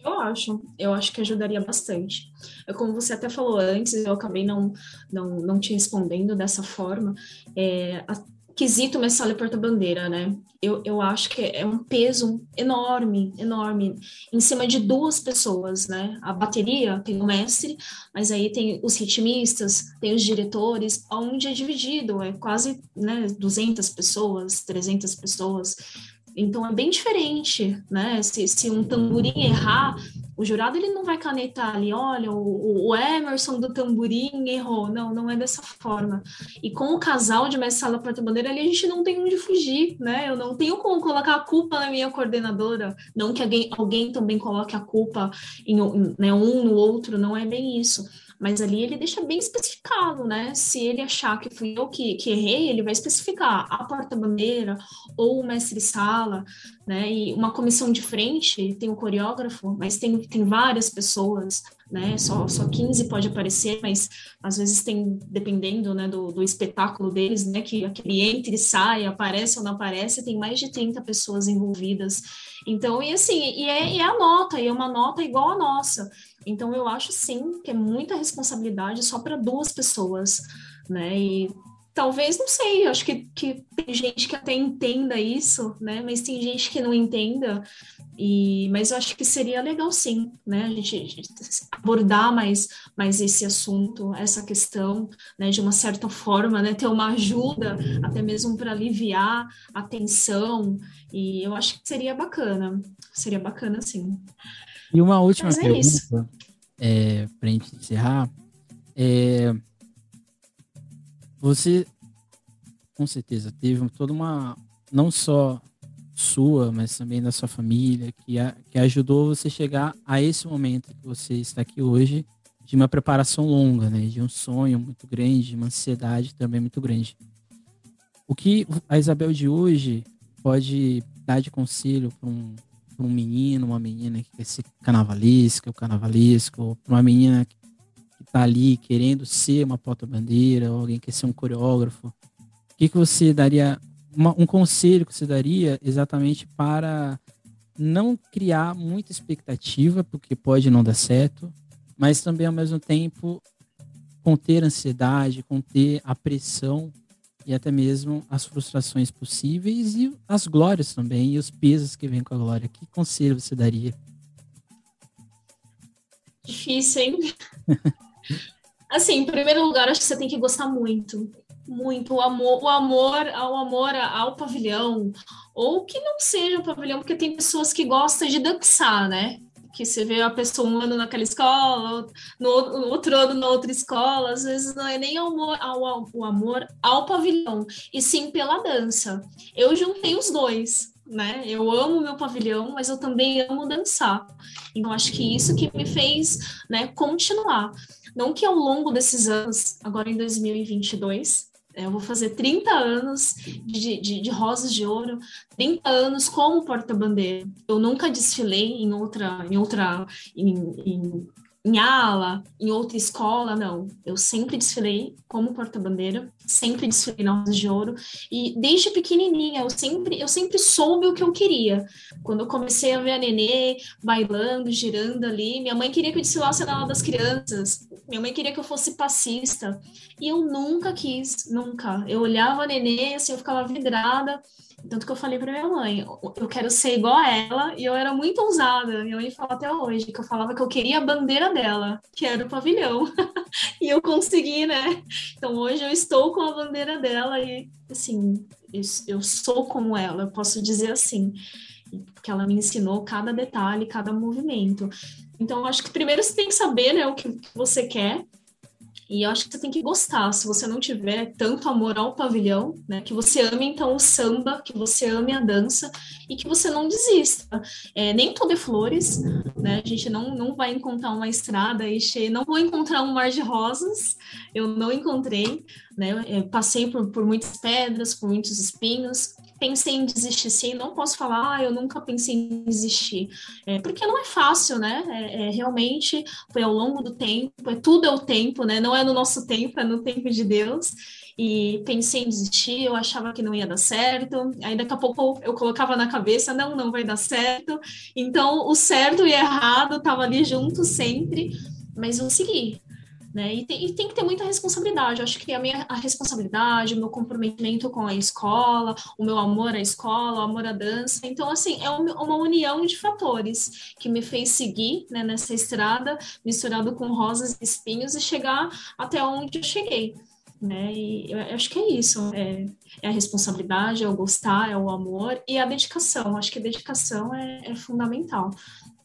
Eu acho, eu acho que ajudaria bastante. É como você até falou antes, eu acabei não, não, não te respondendo dessa forma. É, a, quesito Messala e Porta-Bandeira, né? Eu, eu acho que é um peso enorme, enorme, em cima de duas pessoas, né? A bateria tem o mestre, mas aí tem os ritmistas, tem os diretores, onde é dividido, é quase né, 200 pessoas, 300 pessoas. Então é bem diferente, né? Se, se um tamborim errar, o jurado ele não vai canetar ali, olha, o, o Emerson do tamborim errou. Não, não é dessa forma. E com o casal de mestre sala porta-bandeira ali, a gente não tem onde fugir, né? Eu não tenho como colocar a culpa na minha coordenadora. Não que alguém, alguém também coloque a culpa em né, um no outro, não é bem isso mas ali ele deixa bem especificado, né? Se ele achar que fui eu que, que errei, ele vai especificar a porta-bandeira ou o mestre-sala, né? E uma comissão de frente tem o coreógrafo, mas tem, tem várias pessoas, né? Só, só 15 pode aparecer, mas às vezes tem, dependendo né, do, do espetáculo deles, né? Que aquele entra e sai, aparece ou não aparece, tem mais de 30 pessoas envolvidas. Então, e assim, e é, e é a nota, e é uma nota igual a nossa. Então, eu acho sim que é muita responsabilidade só para duas pessoas, né? E talvez, não sei, acho que, que tem gente que até entenda isso, né? Mas tem gente que não entenda. E, mas eu acho que seria legal sim, né? A gente, a gente abordar mais, mais esse assunto, essa questão, né? De uma certa forma, né? Ter uma ajuda, até mesmo para aliviar a tensão. E eu acho que seria bacana. Seria bacana, sim. E uma última é pergunta, é, para a gente encerrar. É, você, com certeza, teve toda uma. Não só sua, mas também da sua família, que, a, que ajudou você chegar a esse momento que você está aqui hoje, de uma preparação longa, né? De um sonho muito grande, de uma ansiedade também muito grande. O que a Isabel de hoje pode dar de conselho para um, para um menino, uma menina que quer ser carnavalesca, ou carnavalesco, ou para uma menina que está ali querendo ser uma porta-bandeira, ou alguém que quer ser um coreógrafo, o que, que você daria, uma, um conselho que você daria exatamente para não criar muita expectativa, porque pode não dar certo, mas também ao mesmo tempo conter a ansiedade, conter a pressão e até mesmo as frustrações possíveis e as glórias também e os pesos que vêm com a glória. Que conselho você daria? Difícil, hein? assim, em primeiro lugar, acho que você tem que gostar muito. Muito o amor, o amor ao amor ao pavilhão, ou que não seja o pavilhão, porque tem pessoas que gostam de dançar, né? Que você vê a pessoa um ano naquela escola, no outro ano na outra escola, às vezes não é nem amor, ao, ao, o amor ao pavilhão, e sim pela dança. Eu juntei os dois, né? Eu amo meu pavilhão, mas eu também amo dançar. Então acho que isso que me fez, né, continuar. Não que ao longo desses anos, agora em 2022, eu vou fazer 30 anos de, de, de Rosas de Ouro, 30 anos como porta-bandeira. Eu nunca desfilei em outra, em outra, em, em em ala, em outra escola, não. Eu sempre desfilei como porta-bandeira, sempre desfilei na Rosa de Ouro e desde pequenininha eu sempre eu sempre soube o que eu queria. Quando eu comecei a ver a Nenê bailando, girando ali, minha mãe queria que eu desfilasse na aula das crianças. Minha mãe queria que eu fosse passista e eu nunca quis, nunca. Eu olhava a Nenê assim, eu ficava vidrada tanto que eu falei para minha mãe, eu quero ser igual a ela, e eu era muito ousada. Minha mãe fala até hoje que eu falava que eu queria a bandeira dela, que era o pavilhão. e eu consegui, né? Então hoje eu estou com a bandeira dela e, assim, eu sou como ela, eu posso dizer assim. Porque ela me ensinou cada detalhe, cada movimento. Então, acho que primeiro você tem que saber né, o que você quer, e eu acho que você tem que gostar. Se você não tiver tanto amor ao pavilhão, né, que você ame então o samba, que você ame a dança e que você não desista. É, nem tudo é flores, né? A gente não, não vai encontrar uma estrada e cheia, não vou encontrar um mar de rosas. Eu não encontrei, né? Eu passei por, por muitas pedras, por muitos espinhos, pensei em desistir sim, não posso falar, ah, eu nunca pensei em desistir, é, porque não é fácil, né? É, é, realmente foi ao longo do tempo, é tudo é o tempo, né? Não é no nosso tempo, é no tempo de Deus. E pensei em desistir, eu achava que não ia dar certo. Aí daqui a pouco eu colocava na cabeça, não, não vai dar certo. Então o certo e errado tava ali junto sempre, mas eu segui, né? E, tem, e tem que ter muita responsabilidade. Eu acho que a minha a responsabilidade, o meu comprometimento com a escola, o meu amor à escola, o amor à dança. Então, assim, é uma união de fatores que me fez seguir né, nessa estrada, misturado com rosas e espinhos, e chegar até onde eu cheguei. Né? E eu acho que é isso. É, é, a responsabilidade, é o gostar, é o amor e a dedicação. Acho que a dedicação é, é fundamental.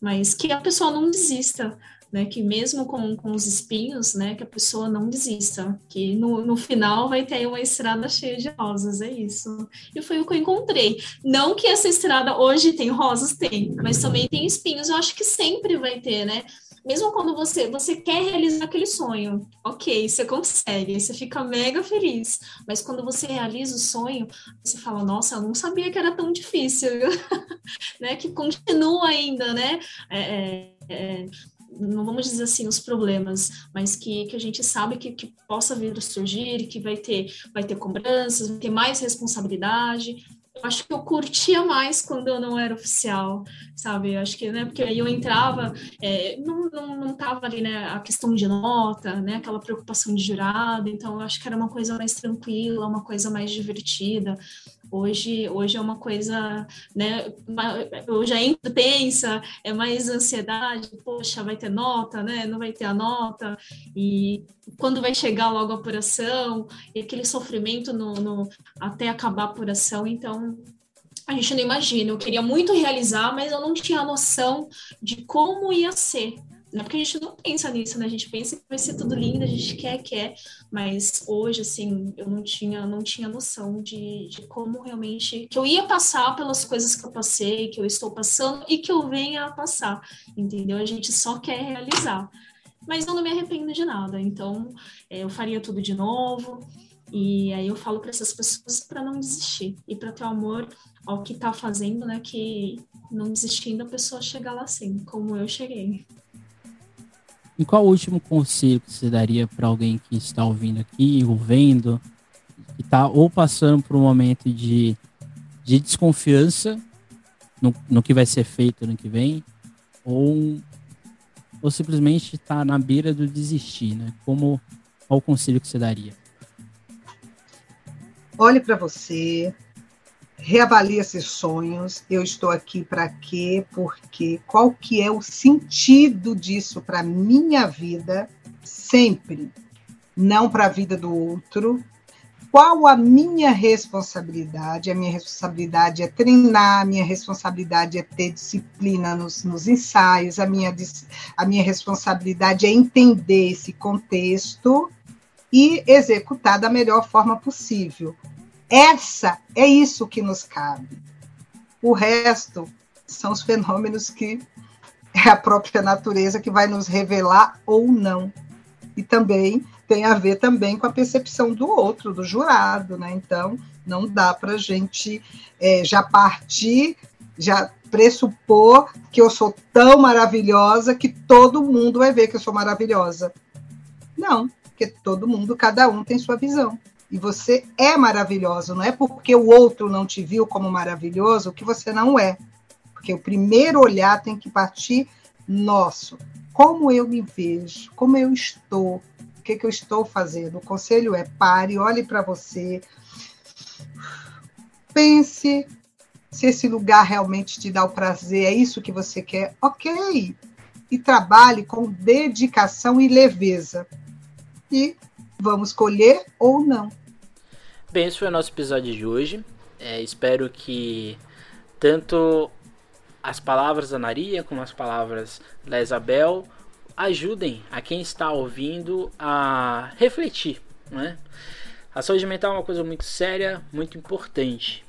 Mas que a pessoa não desista né? Que mesmo com, com os espinhos, né? Que a pessoa não desista, que no, no final vai ter uma estrada cheia de rosas, é isso. E foi o que eu encontrei. Não que essa estrada hoje tem rosas, tem, mas também tem espinhos. Eu acho que sempre vai ter, né? mesmo quando você você quer realizar aquele sonho, ok, você consegue, você fica mega feliz. Mas quando você realiza o sonho, você fala, nossa, eu não sabia que era tão difícil, né? Que continua ainda, né? É, é, é não vamos dizer assim os problemas, mas que, que a gente sabe que, que possa vir a surgir, que vai ter, vai ter cobranças, vai ter mais responsabilidade. Eu acho que eu curtia mais quando eu não era oficial, sabe? Eu acho que, né, porque aí eu entrava, é, não, não, não tava ali, né, a questão de nota, né, aquela preocupação de jurado, então eu acho que era uma coisa mais tranquila, uma coisa mais divertida. Hoje, hoje é uma coisa, né? Já entro, pensa, é mais ansiedade, poxa, vai ter nota, né? Não vai ter a nota, e quando vai chegar logo a apuração, e aquele sofrimento no, no até acabar a apuração, então a gente não imagina. Eu queria muito realizar, mas eu não tinha noção de como ia ser. Não é porque a gente não pensa nisso, né? A gente pensa que vai ser tudo lindo, a gente quer, quer, mas hoje, assim, eu não tinha, não tinha noção de, de como realmente que eu ia passar pelas coisas que eu passei, que eu estou passando e que eu venha a passar, entendeu? A gente só quer realizar. Mas eu não me arrependo de nada, então é, eu faria tudo de novo. E aí eu falo para essas pessoas para não desistir e para ter amor ao que está fazendo, né? Que não desistindo a pessoa chegar lá assim, como eu cheguei. E qual o último conselho que você daria para alguém que está ouvindo aqui, ou vendo, que está ou passando por um momento de, de desconfiança no, no que vai ser feito ano que vem, ou, ou simplesmente está na beira do desistir, né? Como, qual o conselho que você daria? olhe para você, reavalie esses sonhos. Eu estou aqui para quê? Porque qual que é o sentido disso para minha vida? Sempre, não para a vida do outro. Qual a minha responsabilidade? A minha responsabilidade é treinar, a minha responsabilidade é ter disciplina nos, nos ensaios, a minha, a minha responsabilidade é entender esse contexto e executar da melhor forma possível. Essa é isso que nos cabe. O resto são os fenômenos que é a própria natureza que vai nos revelar ou não. E também tem a ver também com a percepção do outro, do jurado, né? Então, não dá para a gente é, já partir, já pressupor que eu sou tão maravilhosa que todo mundo vai ver que eu sou maravilhosa. Não, porque todo mundo, cada um tem sua visão. E você é maravilhoso, não é porque o outro não te viu como maravilhoso que você não é. Porque o primeiro olhar tem que partir nosso. Como eu me vejo, como eu estou, o que, que eu estou fazendo. O conselho é pare, olhe para você, pense se esse lugar realmente te dá o prazer, é isso que você quer, ok. E trabalhe com dedicação e leveza. E vamos colher ou não. Bem, esse foi o nosso episódio de hoje. É, espero que tanto as palavras da Maria como as palavras da Isabel ajudem a quem está ouvindo a refletir. Né? A saúde mental é uma coisa muito séria, muito importante.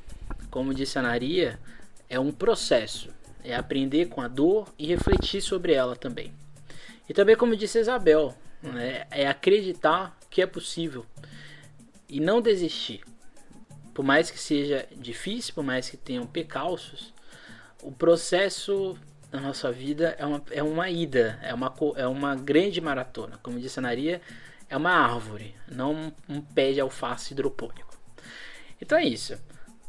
Como disse a Maria, é um processo. É aprender com a dor e refletir sobre ela também. E também, como disse a Isabel, né? é acreditar que é possível e não desistir. Por mais que seja difícil, por mais que tenham pecalços, o processo na nossa vida é uma, é uma ida, é uma, é uma grande maratona. Como disse a Naria, é uma árvore, não um, pé de alface hidropônico. Então é isso.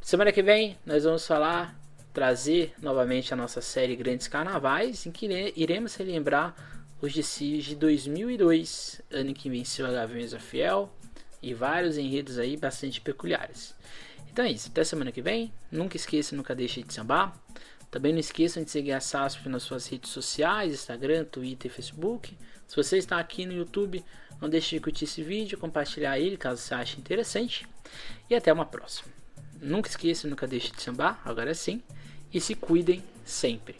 Semana que vem nós vamos falar, trazer novamente a nossa série Grandes Carnavais, em que iremos relembrar os desfiles de 2002, ano que venceu a Gaviões Fiel, e vários enredos aí bastante peculiares. Então é isso, até semana que vem. Nunca esqueça, nunca deixe de sambar. Também não esqueçam de seguir a SASP nas suas redes sociais, Instagram, Twitter e Facebook. Se você está aqui no YouTube, não deixe de curtir esse vídeo, compartilhar ele caso você ache interessante. E até uma próxima. Nunca esqueça, nunca deixe de sambar, agora sim. E se cuidem sempre.